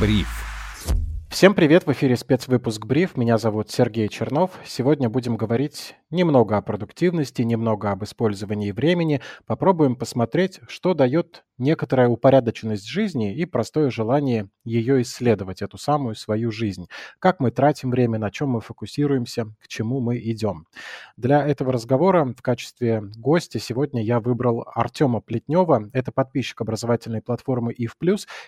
Бриф. Всем привет, в эфире спецвыпуск «Бриф». Меня зовут Сергей Чернов. Сегодня будем говорить немного о продуктивности, немного об использовании времени. Попробуем посмотреть, что дает некоторая упорядоченность жизни и простое желание ее исследовать, эту самую свою жизнь. Как мы тратим время, на чем мы фокусируемся, к чему мы идем. Для этого разговора в качестве гостя сегодня я выбрал Артема Плетнева. Это подписчик образовательной платформы ИФ+,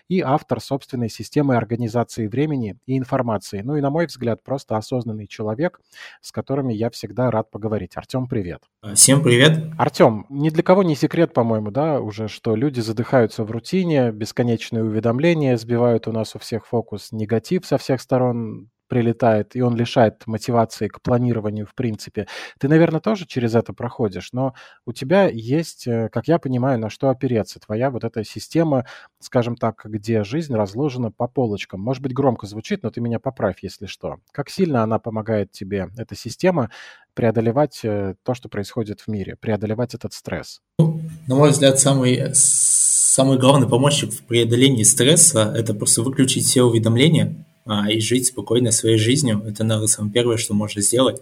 и автор собственной системы организации времени и информации. Ну и, на мой взгляд, просто осознанный человек, с которыми я всегда рад поговорить. Артем, привет. Всем привет. Артем, ни для кого не секрет, по-моему, да, уже, что люди задыхаются в рутине, бесконечные уведомления сбивают у нас у всех фокус, негатив со всех сторон прилетает, и он лишает мотивации к планированию в принципе. Ты, наверное, тоже через это проходишь, но у тебя есть, э, как я понимаю, на что опереться. Твоя вот эта система, скажем так, где жизнь разложена по полочкам. Может быть, громко звучит, но ты меня поправь, если что. Как сильно она помогает тебе, эта система, преодолевать э, то, что происходит в мире, преодолевать этот стресс? Ну, на мой взгляд, самый, самый главный помощник в преодолении стресса – это просто выключить все уведомления, а, и жить спокойно своей жизнью. Это, наверное, самое первое, что можно сделать.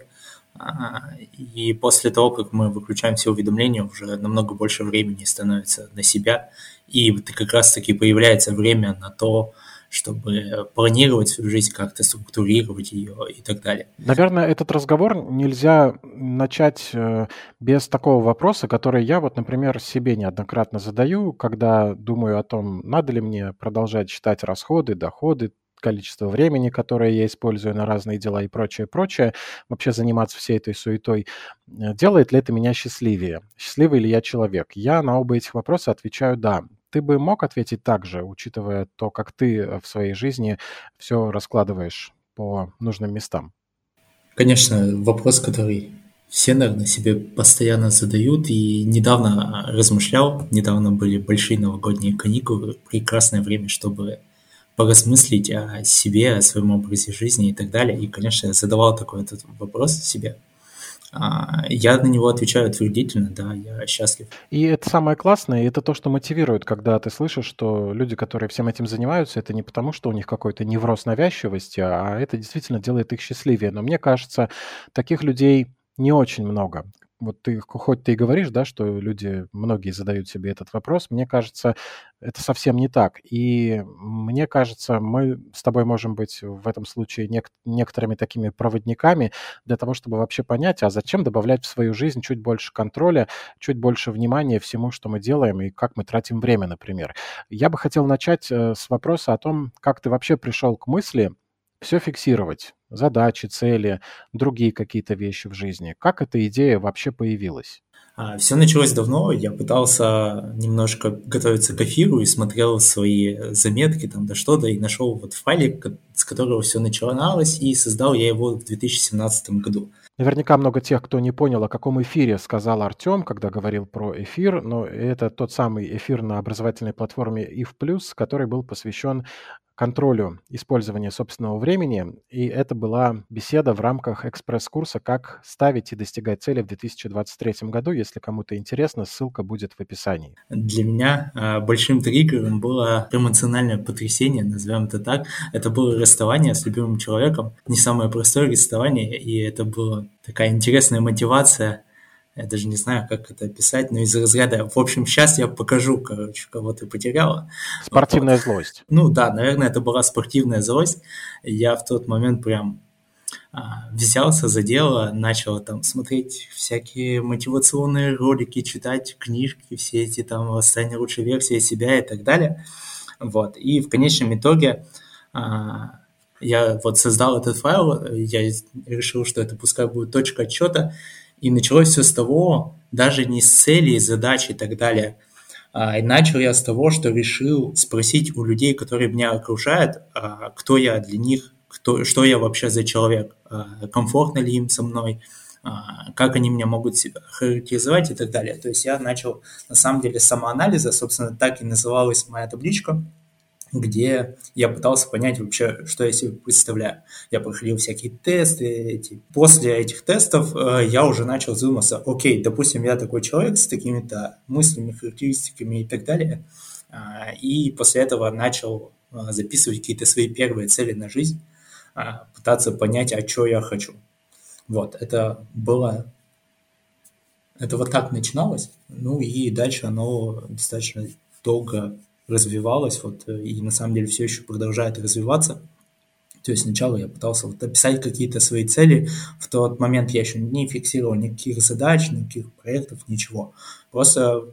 А, и после того, как мы выключаем все уведомления, уже намного больше времени становится на себя. И как раз-таки появляется время на то, чтобы планировать свою жизнь, как-то структурировать ее и так далее. Наверное, этот разговор нельзя начать э, без такого вопроса, который я вот, например, себе неоднократно задаю, когда думаю о том, надо ли мне продолжать считать расходы, доходы, количество времени, которое я использую на разные дела и прочее, прочее, вообще заниматься всей этой суетой, э, делает ли это меня счастливее? Счастливый ли я человек? Я на оба этих вопроса отвечаю «да». Ты бы мог ответить так же, учитывая то, как ты э, в своей жизни все раскладываешь по нужным местам? Конечно, вопрос, который все, наверное, себе постоянно задают, и недавно размышлял, недавно были большие новогодние каникулы, прекрасное время, чтобы поразмыслить о себе, о своем образе жизни и так далее. И, конечно, я задавал такой этот вопрос себе. А, я на него отвечаю утвердительно, да, я счастлив. И это самое классное, и это то, что мотивирует, когда ты слышишь, что люди, которые всем этим занимаются, это не потому, что у них какой-то невроз навязчивости, а это действительно делает их счастливее. Но мне кажется, таких людей не очень много вот ты, хоть ты и говоришь, да, что люди, многие задают себе этот вопрос, мне кажется, это совсем не так. И мне кажется, мы с тобой можем быть в этом случае нек- некоторыми такими проводниками для того, чтобы вообще понять, а зачем добавлять в свою жизнь чуть больше контроля, чуть больше внимания всему, что мы делаем и как мы тратим время, например. Я бы хотел начать э, с вопроса о том, как ты вообще пришел к мысли все фиксировать задачи, цели, другие какие-то вещи в жизни. Как эта идея вообще появилась? А, все началось давно. Я пытался немножко готовиться к эфиру и смотрел свои заметки там да что-то и нашел вот файлик, с которого все начиналось, и создал я его в 2017 году. Наверняка много тех, кто не понял, о каком эфире сказал Артем, когда говорил про эфир, но это тот самый эфир на образовательной платформе IF+, который был посвящен контролю использования собственного времени. И это была беседа в рамках экспресс-курса «Как ставить и достигать цели в 2023 году». Если кому-то интересно, ссылка будет в описании. Для меня э, большим триггером было эмоциональное потрясение, назовем это так. Это было расставание с любимым человеком. Не самое простое расставание, и это была такая интересная мотивация я даже не знаю, как это описать, но из разряда, в общем, сейчас я покажу, короче, кого ты потеряла. Спортивная вот. злость. Ну да, наверное, это была спортивная злость. Я в тот момент прям а, взялся за дело, начал там смотреть всякие мотивационные ролики, читать книжки, все эти там «Стань лучшей версией себя» и так далее. Вот. И в конечном итоге а, я вот создал этот файл, я решил, что это пускай будет точка отчета, и началось все с того, даже не с цели, задач и так далее. А, и начал я с того, что решил спросить у людей, которые меня окружают, а, кто я для них, кто, что я вообще за человек, а, комфортно ли им со мной, как они меня могут себя характеризовать и так далее. То есть я начал на самом деле самоанализа, собственно, так и называлась моя табличка – где я пытался понять вообще, что я себе представляю. Я проходил всякие тесты. Эти. После этих тестов э, я уже начал задуматься, окей, допустим, я такой человек с такими-то мыслями, характеристиками и так далее. Э, и после этого начал а, записывать какие-то свои первые цели на жизнь, а, пытаться понять, а что я хочу. Вот, это было... Это вот так начиналось, ну и дальше оно достаточно долго развивалось, вот, и на самом деле все еще продолжает развиваться. То есть сначала я пытался вот описать какие-то свои цели. В тот момент я еще не фиксировал никаких задач, никаких проектов, ничего. Просто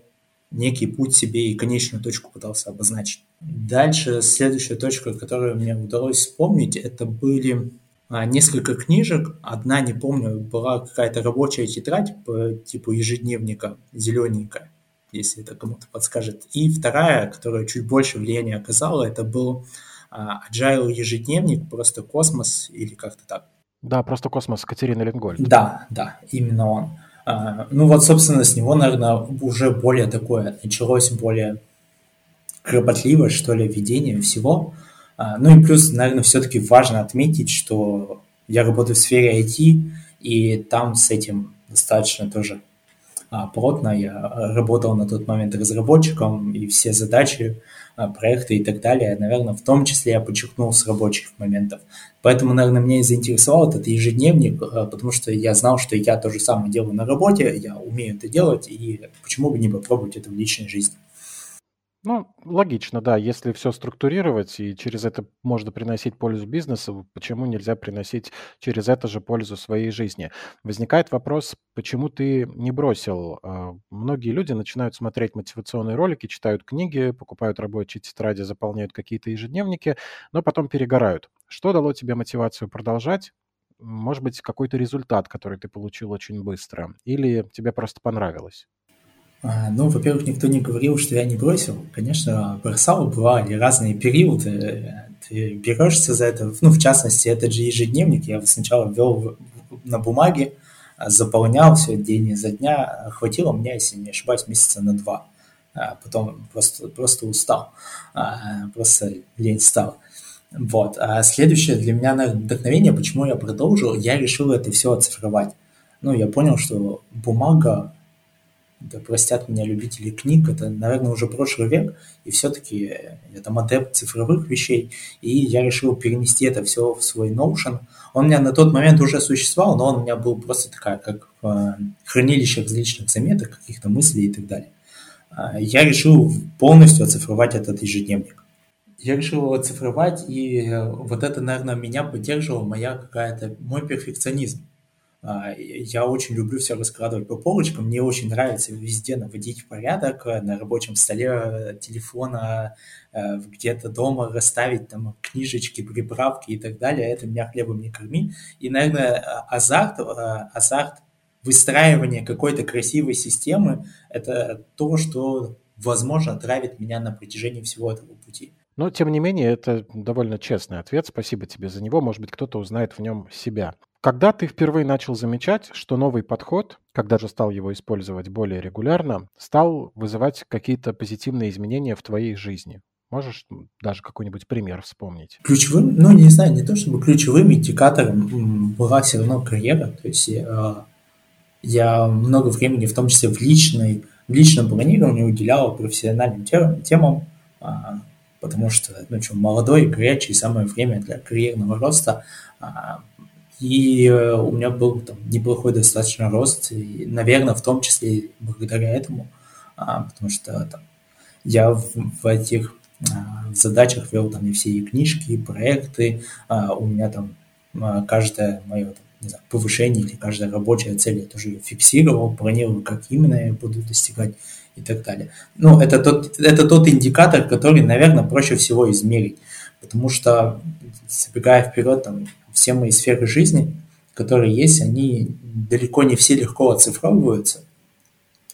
некий путь себе и конечную точку пытался обозначить. Дальше следующая точка, которую мне удалось вспомнить, это были а, несколько книжек. Одна, не помню, была какая-то рабочая тетрадь по типу ежедневника, зелененькая, если это кому-то подскажет. И вторая, которая чуть больше влияния оказала, это был а, Agile ежедневник, просто космос или как-то так. Да, просто космос Катерина Ленгольд. Да, да, именно он. А, ну вот, собственно, с него, наверное, уже более такое, началось более кропотливое, что ли, ведение всего. А, ну и плюс, наверное, все-таки важно отметить, что я работаю в сфере IT, и там с этим достаточно тоже плотно. Я работал на тот момент разработчиком, и все задачи, а, проекты и так далее, наверное, в том числе я подчеркнул с рабочих моментов. Поэтому, наверное, меня и заинтересовал этот ежедневник, а, потому что я знал, что я то же самое делаю на работе, я умею это делать, и почему бы не попробовать это в личной жизни. Ну, логично, да. Если все структурировать и через это можно приносить пользу бизнесу, почему нельзя приносить через это же пользу своей жизни? Возникает вопрос, почему ты не бросил? А, многие люди начинают смотреть мотивационные ролики, читают книги, покупают рабочие тетради, заполняют какие-то ежедневники, но потом перегорают. Что дало тебе мотивацию продолжать? Может быть, какой-то результат, который ты получил очень быстро? Или тебе просто понравилось? А, ну, во-первых, никто не говорил, что я не бросил. Конечно, бросал, бывали разные периоды. Ты берешься за это. Ну, в частности, этот же ежедневник я сначала ввел на бумаге, а, заполнял все день изо дня. Хватило мне, если не ошибаюсь, месяца на два. А потом просто, просто устал, просто лень стал. Вот. А следующее для меня наверное, вдохновение, почему я продолжил, я решил это все оцифровать. Ну, я понял, что бумага да простят меня любители книг, это, наверное, уже прошлый век, и все-таки я там адепт цифровых вещей, и я решил перенести это все в свой Notion. Он у меня на тот момент уже существовал, но он у меня был просто такая, как э, хранилище различных заметок, каких-то мыслей и так далее. А, я решил полностью оцифровать этот ежедневник. Я решил его оцифровать, и вот это, наверное, меня поддерживал моя какая-то, мой перфекционизм. А, я очень люблю все раскладывать по полочкам. Мне очень нравится везде наводить порядок, э, на рабочем столе э, телефона, э, где-то дома расставить там книжечки, приправки и так далее. Это меня хлебом не корми. И, наверное, азарт, азарт выстраивания какой-то красивой системы – это то, что, возможно, травит меня на протяжении всего этого пути. Но, тем не менее, это довольно честный ответ. Спасибо тебе за него. Может быть, кто-то узнает в нем себя. Когда ты впервые начал замечать, что новый подход, когда же стал его использовать более регулярно, стал вызывать какие-то позитивные изменения в твоей жизни? Можешь даже какой-нибудь пример вспомнить? Ключевым, ну не знаю, не то чтобы ключевым индикатором была все равно карьера. То есть я, я много времени, в том числе в, личной, в личном планировании, уделял профессиональным темам, а, потому что ну, что, молодой, горячий, самое время для карьерного роста. А, и э, у меня был там неплохой достаточно рост, и, наверное, в том числе благодаря этому, а, потому что там, я в, в этих а, задачах вел там и все и книжки, и проекты, а, у меня там а, каждое мое там, не знаю, повышение или каждая рабочая цель я тоже фиксировал, планирую, как именно я буду достигать и так далее. Ну, это тот, это тот индикатор, который, наверное, проще всего измерить, потому что, забегая вперед, там, все мои сферы жизни, которые есть, они далеко не все легко оцифровываются.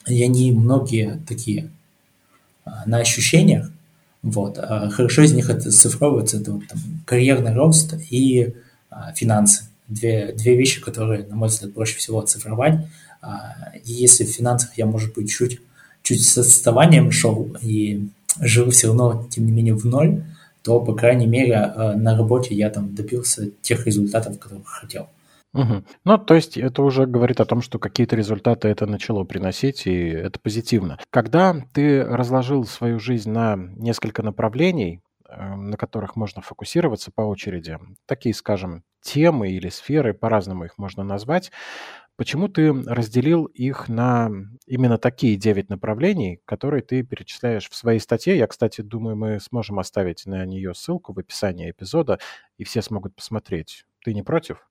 И они многие такие а, на ощущениях. Вот. А хорошо из них это цифровывается, это вот, там, карьерный рост и а, финансы. Две, две вещи, которые, на мой взгляд, проще всего оцифровать. А, и если в финансах я, может быть, чуть, чуть с отставанием шел и жил все равно, тем не менее, в ноль, то, по крайней мере, э, на работе я там добился тех результатов, которых хотел. Угу. Ну, то есть это уже говорит о том, что какие-то результаты это начало приносить, и это позитивно. Когда ты разложил свою жизнь на несколько направлений, э, на которых можно фокусироваться по очереди. Такие, скажем, темы или сферы, по-разному их можно назвать. Почему ты разделил их на именно такие 9 направлений, которые ты перечисляешь в своей статье? Я, кстати, думаю, мы сможем оставить на нее ссылку в описании эпизода, и все смогут посмотреть. Ты не против?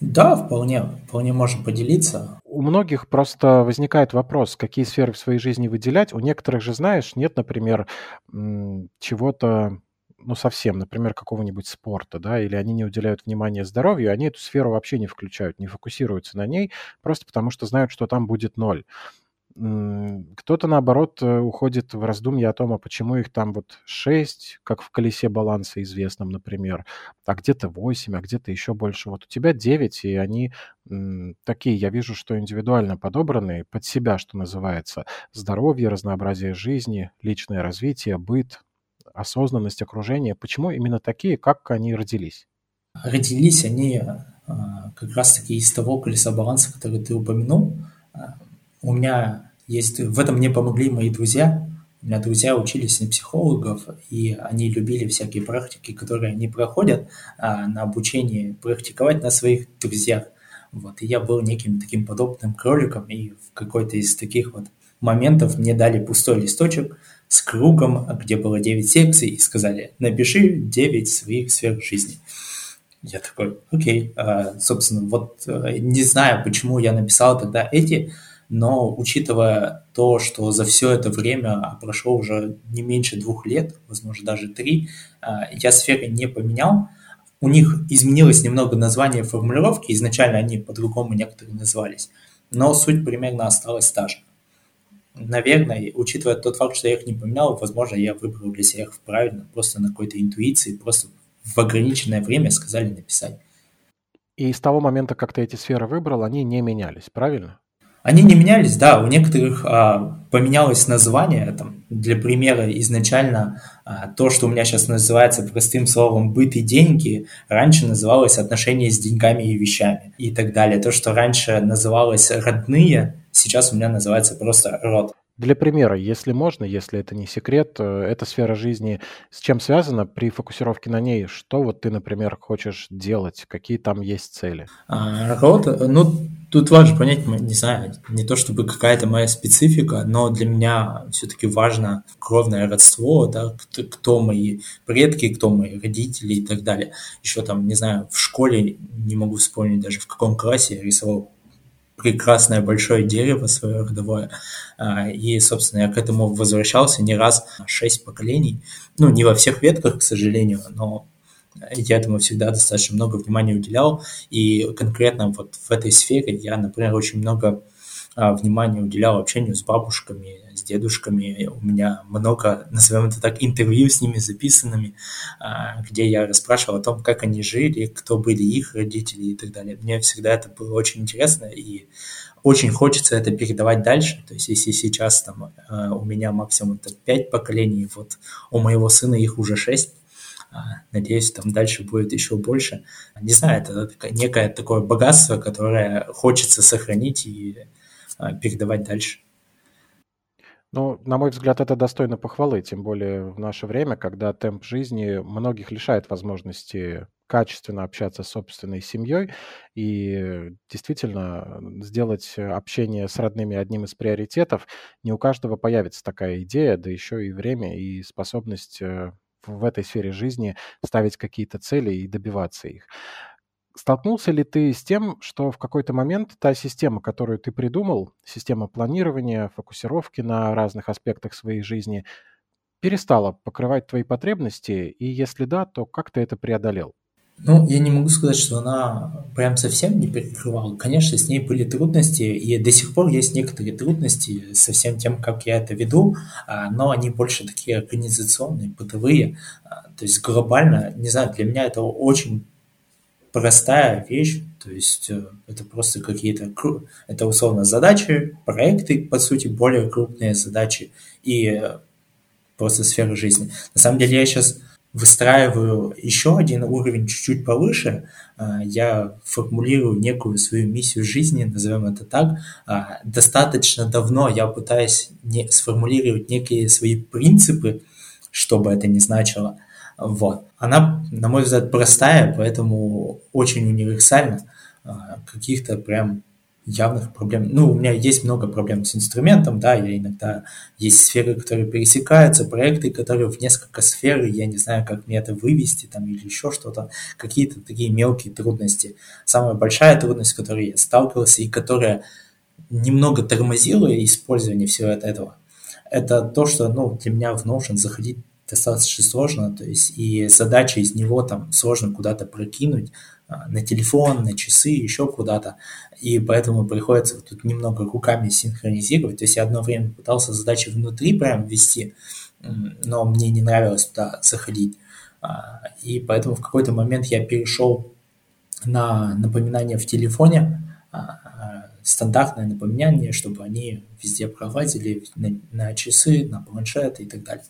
Да, вполне, вполне можем поделиться. У многих просто возникает вопрос, какие сферы в своей жизни выделять. У некоторых же, знаешь, нет, например, чего-то ну, совсем, например, какого-нибудь спорта, да, или они не уделяют внимания здоровью, они эту сферу вообще не включают, не фокусируются на ней, просто потому что знают, что там будет ноль. Кто-то, наоборот, э, уходит в раздумья о том, а почему их там вот 6, как в колесе баланса известном, например, а где-то 8, а где-то еще больше. Вот у тебя 9, и они такие, я вижу, что индивидуально подобранные под себя, что называется. Здоровье, разнообразие жизни, личное развитие, быт, осознанность окружения. Почему именно такие, как они родились? Родились они а, как раз-таки из того колеса баланса, который ты упомянул. А, у меня есть... В этом мне помогли мои друзья. У меня друзья учились на психологов, и они любили всякие практики, которые они проходят а, на обучении, практиковать на своих друзьях. Вот. И я был неким таким подобным кроликом, и в какой-то из таких вот моментов мне дали пустой листочек с кругом, где было 9 секций, и сказали, напиши 9 своих сфер жизни. Я такой, окей, а, собственно, вот э, не знаю, почему я написал тогда эти, но учитывая то, что за все это время, а прошло уже не меньше двух лет, возможно, даже три, а, я сферы не поменял, у них изменилось немного название формулировки, изначально они по-другому некоторые назывались, но суть примерно осталась та же. Наверное, учитывая тот факт, что я их не поменял, возможно, я выбрал для себя их правильно, просто на какой-то интуиции, просто в ограниченное время сказали написать. И с того момента, как ты эти сферы выбрал, они не менялись, правильно? Они не менялись, да, у некоторых а, поменялось название, там, для примера, изначально а, то, что у меня сейчас называется простым словом «быт и деньги», раньше называлось «отношения с деньгами и вещами» и так далее. То, что раньше называлось «родные», сейчас у меня называется просто «род». Для примера, если можно, если это не секрет, э, эта сфера жизни с чем связана при фокусировке на ней? Что вот ты, например, хочешь делать? Какие там есть цели? А, род, ну, Тут важно понять, не знаю, не то чтобы какая-то моя специфика, но для меня все-таки важно кровное родство, да, кто мои предки, кто мои родители и так далее. Еще там, не знаю, в школе, не могу вспомнить даже в каком классе я рисовал прекрасное большое дерево свое родовое. А, и, собственно, я к этому возвращался не раз, шесть поколений. Ну, не во всех ветках, к сожалению, но я этому всегда достаточно много внимания уделял, и конкретно вот в этой сфере я, например, очень много а, внимания уделял общению с бабушками, с дедушками. У меня много, назовем это так, интервью с ними записанными, а, где я расспрашивал о том, как они жили, кто были их родители и так далее. Мне всегда это было очень интересно, и очень хочется это передавать дальше. То есть если сейчас там а, у меня максимум это пять поколений, вот у моего сына их уже шесть, а, надеюсь, там дальше будет еще больше. Не знаю, это некое такое богатство, которое хочется сохранить и передавать дальше. Ну, на мой взгляд, это достойно похвалы, тем более в наше время, когда темп жизни многих лишает возможности качественно общаться с собственной семьей и действительно сделать общение с родными одним из приоритетов. Не у каждого появится такая идея, да еще и время, и способность э, в этой сфере жизни ставить какие-то цели и добиваться их. Столкнулся ли ты с тем, что в какой-то момент та система, которую ты придумал, система планирования, фокусировки на разных аспектах своей жизни, перестала покрывать твои потребности, и если да, то как ты это преодолел? Ну, я не могу сказать, что она прям совсем не перекрывала. Конечно, с ней были трудности, и до сих пор есть некоторые трудности со всем тем, как я это веду, а, но они больше такие организационные, бытовые. А, то есть глобально, не знаю, для меня это очень простая вещь, то есть э, это просто какие-то, это условно задачи, проекты, по сути, более крупные задачи и э, просто сферы жизни. На самом деле я сейчас выстраиваю еще один уровень чуть-чуть повыше, а, я формулирую некую свою миссию жизни, назовем это так. Достаточно давно я пытаюсь не, сформулировать некие свои принципы, что бы это ни значило. Вот. Она, на мой взгляд, простая, поэтому очень универсальна. А, каких-то прям явных проблем. Ну, у меня есть много проблем с инструментом, да, я иногда есть сферы, которые пересекаются, проекты, которые в несколько сфер, я не знаю, как мне это вывести там или еще что-то, какие-то такие мелкие трудности. Самая большая трудность, с которой я сталкивался и которая немного тормозила использование всего этого, это то, что, ну, для меня в Notion заходить достаточно сложно, то есть и задача из него там сложно куда-то прокинуть, а, на телефон, на часы, еще куда-то. И поэтому приходится тут немного руками синхронизировать. То есть я одно время пытался задачи внутри прям ввести, но мне не нравилось туда заходить. А, и поэтому в какой-то момент я перешел на напоминания в телефоне, а, стандартное напоминание, чтобы они везде пролазили на, на часы, на планшеты и так далее.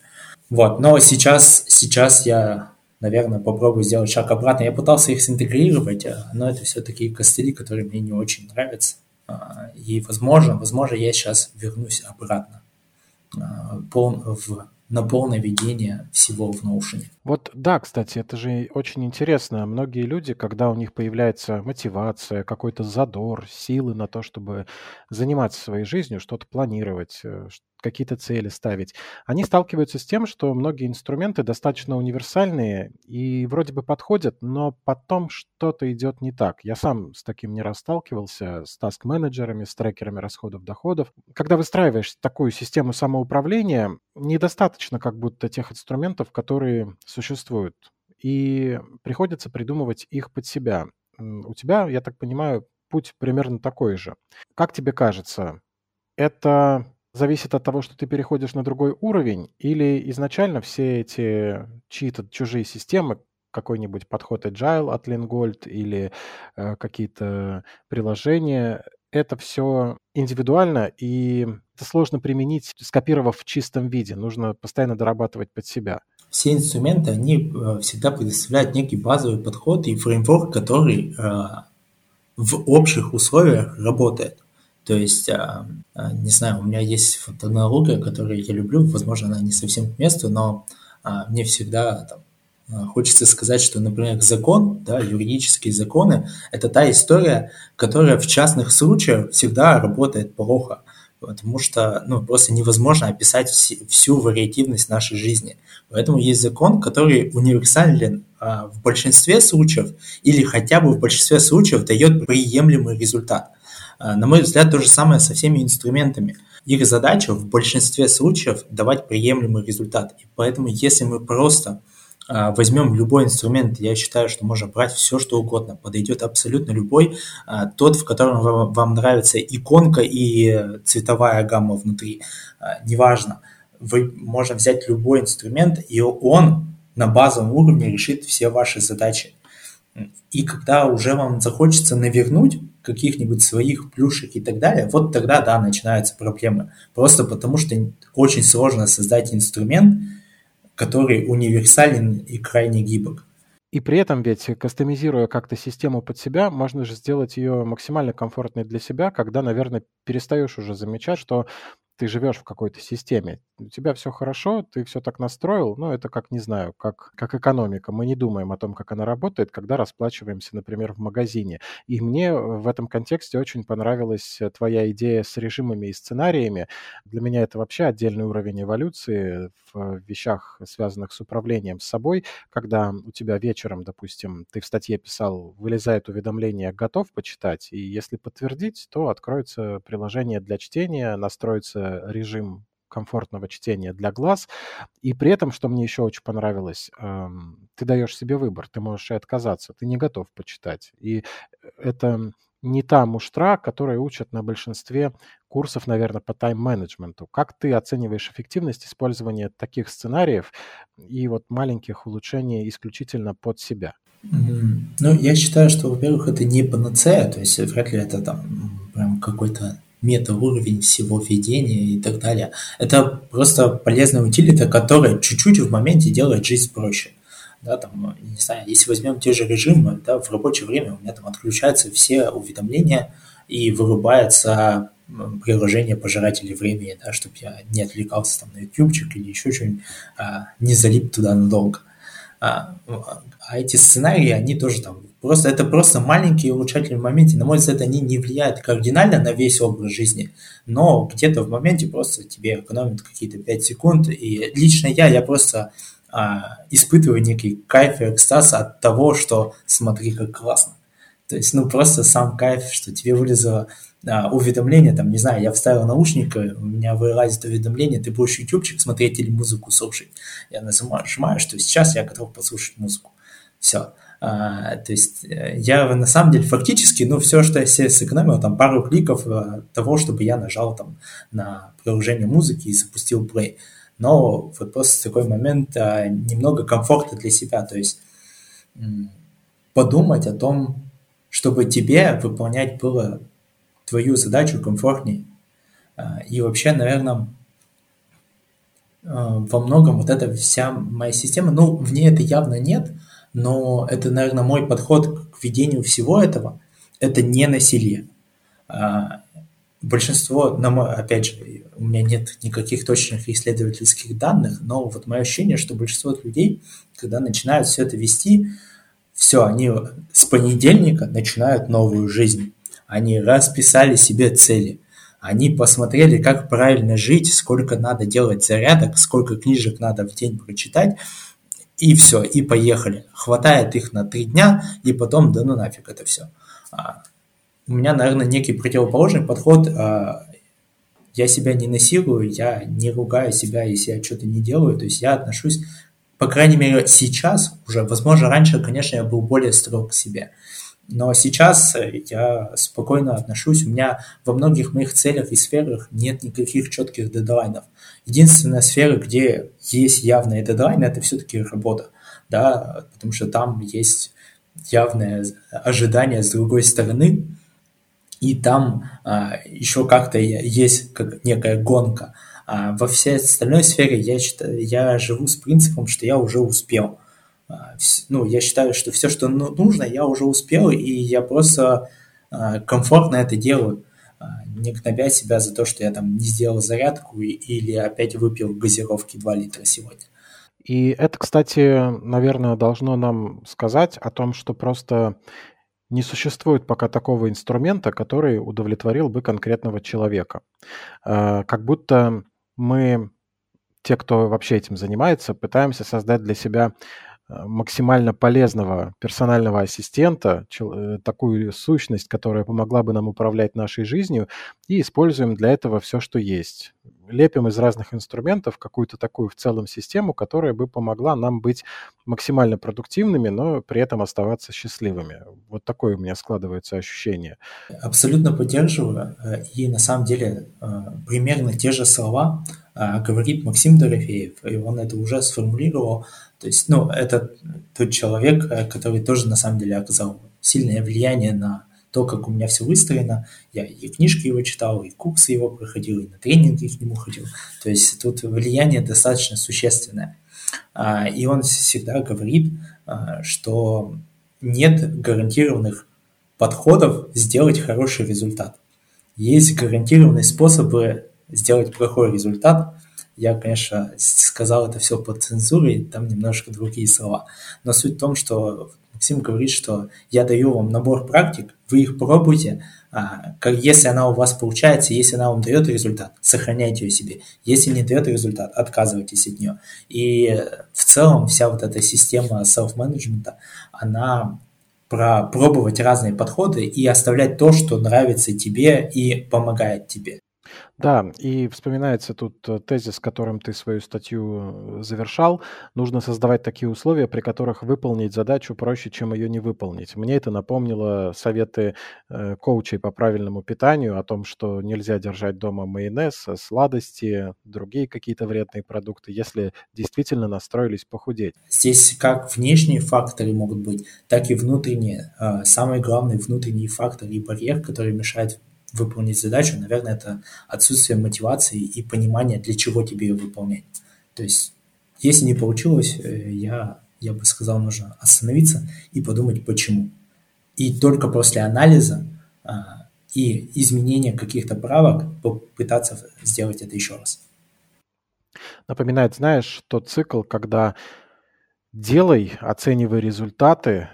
Вот, но сейчас, сейчас я наверное, попробую сделать шаг обратно. Я пытался их синтегрировать, э, но это все такие костыли, которые мне не очень нравятся. А, и, возможно, возможно, я сейчас вернусь обратно а, в на полное ведение всего в Notion. Вот да, кстати, это же очень интересно. Многие люди, когда у них появляется мотивация, какой-то задор, силы на то, чтобы заниматься своей жизнью, что-то планировать, э, какие-то цели ставить, они сталкиваются с тем, что многие инструменты достаточно универсальные и вроде бы подходят, но потом что-то идет не так. Я сам с таким не раз сталкивался, с таск-менеджерами, с трекерами расходов-доходов. Когда выстраиваешь такую систему самоуправления, недостаточно как будто тех инструментов, которые существуют. И приходится придумывать их под себя. У тебя, я так понимаю, путь примерно такой же. Как тебе кажется, это зависит от того, что ты переходишь на другой уровень, или изначально все эти чьи-то чужие системы, какой-нибудь подход Agile от Lingold или э, какие-то приложения, это все индивидуально, и это сложно применить, скопировав в чистом виде. Нужно постоянно дорабатывать под себя. Все инструменты, они э, всегда предоставляют некий базовый подход и фреймворк, который э, в общих условиях работает. То есть, а, а, не знаю, у меня есть фотоаналогия, которую я люблю, возможно, она не совсем к месту, но а, мне всегда там, хочется сказать, что, например, закон, да, юридические законы – это та история, которая в частных случаях всегда работает плохо, потому что ну, просто невозможно описать всю вариативность нашей жизни. Поэтому есть закон, который универсален в большинстве случаев или хотя бы в большинстве случаев дает приемлемый результат. Э, на мой взгляд, то же самое со всеми инструментами. Их задача в большинстве случаев давать приемлемый результат. И поэтому, если мы просто э, возьмем любой инструмент, я считаю, что можно брать все, что угодно, подойдет абсолютно любой, э, тот, в котором вам, вам нравится иконка и цветовая гамма внутри, неважно. Вы можем взять любой инструмент, и он на базовом уровне решит все ваши задачи. И когда уже вам захочется навернуть каких-нибудь своих плюшек и так далее, вот тогда, да, начинаются проблемы. Просто потому, что очень сложно создать инструмент, который универсален и крайне гибок. И при этом ведь, кастомизируя как-то систему под себя, можно же сделать ее максимально комфортной для себя, когда, наверное, перестаешь уже замечать, что ты живешь в какой-то системе, у тебя все хорошо, ты все так настроил, ну, это как, не знаю, как, как экономика. Мы не думаем о том, как она работает, когда расплачиваемся, например, в магазине. И мне в этом контексте очень понравилась э, твоя идея с режимами и сценариями. Для меня это вообще отдельный уровень эволюции в вещах, связанных с управлением собой, когда у тебя вечером, допустим, ты в статье писал, вылезает уведомление «готов почитать», и если подтвердить, то откроется приложение для чтения, настроится режим комфортного чтения для глаз. И при этом, что мне еще очень понравилось, эм, ты даешь себе выбор, ты можешь и отказаться, ты не готов почитать. И это не та муштра, которая учат на большинстве курсов, наверное, по тайм-менеджменту. Как ты оцениваешь эффективность использования таких сценариев и вот маленьких улучшений исключительно под себя? Ну, я считаю, что, во-первых, это не панацея, то есть вряд ли это там прям какой-то метауровень всего ведения и так далее. Это просто полезная утилита, которая чуть-чуть в моменте делает жизнь проще. Да, там, не знаю, если возьмем те же режимы, да, в рабочее время у меня там отключаются все уведомления и вырубается приложение пожирателей времени, да, чтобы я не отвлекался там на ютубчик или еще что-нибудь, а, не залип туда надолго. А, а эти сценарии, они тоже там просто это просто маленькие улучшательные моменты. На мой взгляд, они не влияют кардинально на весь образ жизни, но где-то в моменте просто тебе экономят какие-то 5 секунд. И лично я, я просто а, испытываю некий кайф и экстаз от того, что смотри, как классно. То есть, ну, просто сам кайф, что тебе вылезло а, уведомление, там, не знаю, я вставил наушник, у меня вылазит уведомление, ты будешь ютубчик смотреть или музыку слушать. Я нажимаю, что сейчас я готов послушать музыку. Все. А, то есть э, я на самом деле фактически, ну, все, что я себе сэкономил, там пару кликов а, того, чтобы я нажал там на приложение музыки и запустил play. Но вот просто такой момент а, немного комфорта для себя, то есть подумать о том, чтобы тебе выполнять было твою задачу комфортней. А, и вообще, наверное, во многом вот эта вся моя система, ну, в ней это явно нет, но это, наверное, мой подход к ведению всего этого, это не насилие. А, большинство, на опять же, у меня нет никаких точных исследовательских данных, но вот мое ощущение, что большинство людей, когда начинают все это вести, все, они с понедельника начинают новую жизнь. Они расписали себе цели. Они посмотрели, как правильно жить, сколько надо делать зарядок, сколько книжек надо в день прочитать, и все, и поехали. Хватает их на три дня, и потом, да ну нафиг это все. А, у меня, наверное, некий противоположный подход. А, я себя не насилую, я не ругаю себя, если я что-то не делаю. То есть я отношусь, по крайней мере, сейчас уже, возможно, раньше, конечно, я был более строг к себе. Но сейчас я спокойно отношусь. У меня во многих моих целях и сферах нет никаких четких дедлайнов. Единственная сфера, где есть явные дедлайны, это все-таки работа. Да, потому что там есть явное ожидание с другой стороны, и там а, еще как-то есть как некая гонка. А во всей остальной сфере я, считаю, я живу с принципом, что я уже успел. А, ну, я считаю, что все, что ну, нужно, я уже успел, и я просто а, комфортно это делаю, не гнобя себя за то, что я там не сделал зарядку или опять выпил газировки 2 литра сегодня. И это, кстати, наверное, должно нам сказать о том, что просто не существует пока такого инструмента, который удовлетворил бы конкретного человека. Как будто мы, те, кто вообще этим занимается, пытаемся создать для себя Э, максимально полезного персонального ассистента, э, такую сущность, которая помогла бы нам управлять нашей жизнью, и используем для этого все, что есть. Лепим из разных инструментов какую-то такую в целом систему, которая бы помогла нам быть максимально продуктивными, но при этом оставаться счастливыми. Вот такое у меня складывается ощущение. Абсолютно поддерживаю. Э, и на самом деле примерно те же слова говорит Максим Дорофеев, и он это уже сформулировал то есть, ну, это тот человек, э, который тоже на самом деле оказал сильное влияние на то, как у меня все выстроено. Я и книжки его читал, и курсы его проходил, и на тренинги к нему ходил. То есть тут влияние достаточно существенное. А, и он всегда говорит, а, что нет гарантированных подходов сделать хороший результат. Есть гарантированные способы сделать плохой результат, я, конечно, сказал это все под цензурой, там немножко другие слова. Но суть в том, что Максим говорит, что я даю вам набор практик, вы их пробуйте, а, как, если она у вас получается, если она вам дает результат, сохраняйте ее себе. Если не дает результат, отказывайтесь от нее. И в целом вся вот эта система селф-менеджмента, она про пробовать разные подходы и оставлять то, что нравится тебе и помогает тебе. Да, и вспоминается тут э, тезис, которым ты свою статью э, завершал. Нужно создавать такие условия, при которых выполнить задачу проще, чем ее не выполнить. Мне это напомнило советы э, коучей по правильному питанию о том, что нельзя держать дома майонез, сладости, другие какие-то вредные продукты, если действительно настроились похудеть. Здесь как внешние факторы могут быть, так и внутренние. Самый главный внутренний фактор и барьер, который мешает выполнить задачу, наверное, это отсутствие мотивации и понимания, для чего тебе ее выполнять. То есть, если не получилось, э, я, я бы сказал, нужно остановиться и подумать, почему. И только после анализа а, и изменения каких-то правок попытаться сделать это еще раз. Напоминает, знаешь, тот цикл, когда делай, оценивай результаты,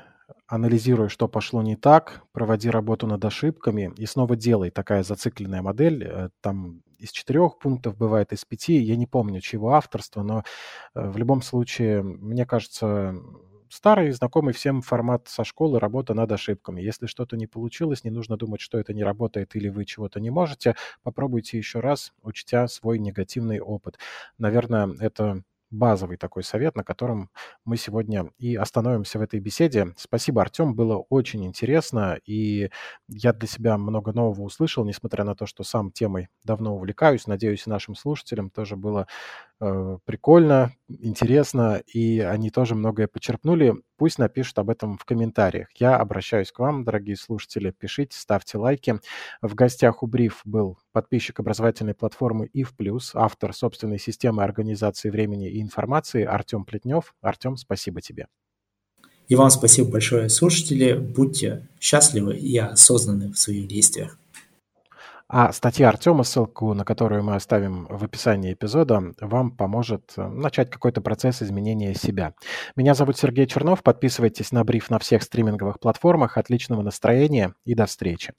анализируй, что пошло не так, проводи работу над ошибками и снова делай. Такая зацикленная модель. Э, там из четырех пунктов, бывает из пяти. Я не помню, чего авторства, но э, в любом случае, мне кажется, старый, знакомый всем формат со школы, работа над ошибками. Если что-то не получилось, не нужно думать, что это не работает или вы чего-то не можете. Попробуйте еще раз, учтя свой негативный опыт. Наверное, это базовый такой совет, на котором мы сегодня и остановимся в этой беседе. Спасибо, Артем, было очень интересно, и я для себя много нового услышал, несмотря на то, что сам темой давно увлекаюсь. Надеюсь, нашим слушателям тоже было прикольно, интересно, и они тоже многое почерпнули. Пусть напишут об этом в комментариях. Я обращаюсь к вам, дорогие слушатели. Пишите, ставьте лайки. В гостях у Бриф был подписчик образовательной платформы ИФ+, автор собственной системы организации времени и информации Артем Плетнев. Артем, спасибо тебе. И вам спасибо большое, слушатели. Будьте счастливы и осознанны в своих действиях. А статья Артема, ссылку на которую мы оставим в описании эпизода, вам поможет э, начать какой-то процесс изменения себя. Меня зовут Сергей Чернов. Подписывайтесь на бриф на всех стриминговых платформах. Отличного настроения и до встречи.